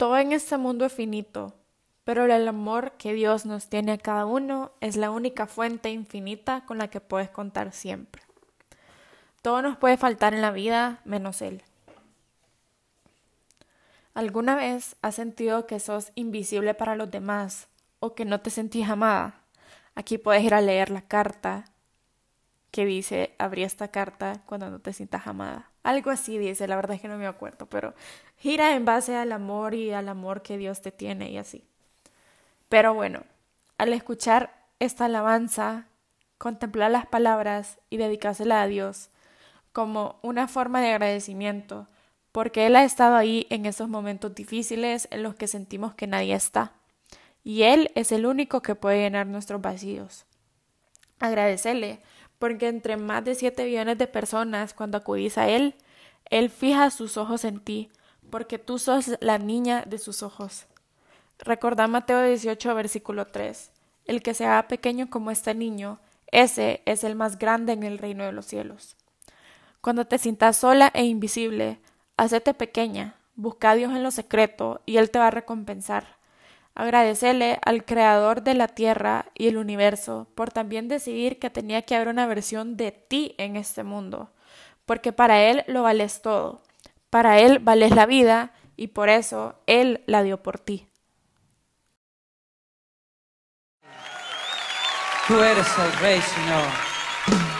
Todo en este mundo es finito, pero el amor que Dios nos tiene a cada uno es la única fuente infinita con la que puedes contar siempre. Todo nos puede faltar en la vida menos Él. ¿Alguna vez has sentido que sos invisible para los demás o que no te sentís amada? Aquí puedes ir a leer la carta que dice, abrí esta carta cuando no te sientas amada. Algo así dice, la verdad es que no me acuerdo, pero gira en base al amor y al amor que Dios te tiene y así. Pero bueno, al escuchar esta alabanza, contemplar las palabras y dedicársela a Dios como una forma de agradecimiento, porque Él ha estado ahí en esos momentos difíciles en los que sentimos que nadie está, y Él es el único que puede llenar nuestros vacíos. Agradecerle, porque entre más de siete millones de personas, cuando acudís a Él, Él fija sus ojos en ti, porque tú sos la niña de sus ojos. Recordá Mateo 18, versículo 3. El que se haga pequeño como este niño, ese es el más grande en el reino de los cielos. Cuando te sientas sola e invisible, hacete pequeña, busca a Dios en lo secreto y Él te va a recompensar. Agradecele al Creador de la tierra y el universo por también decidir que tenía que haber una versión de ti en este mundo, porque para Él lo vales todo, para Él vales la vida y por eso Él la dio por ti. Tú eres el Rey, Señor.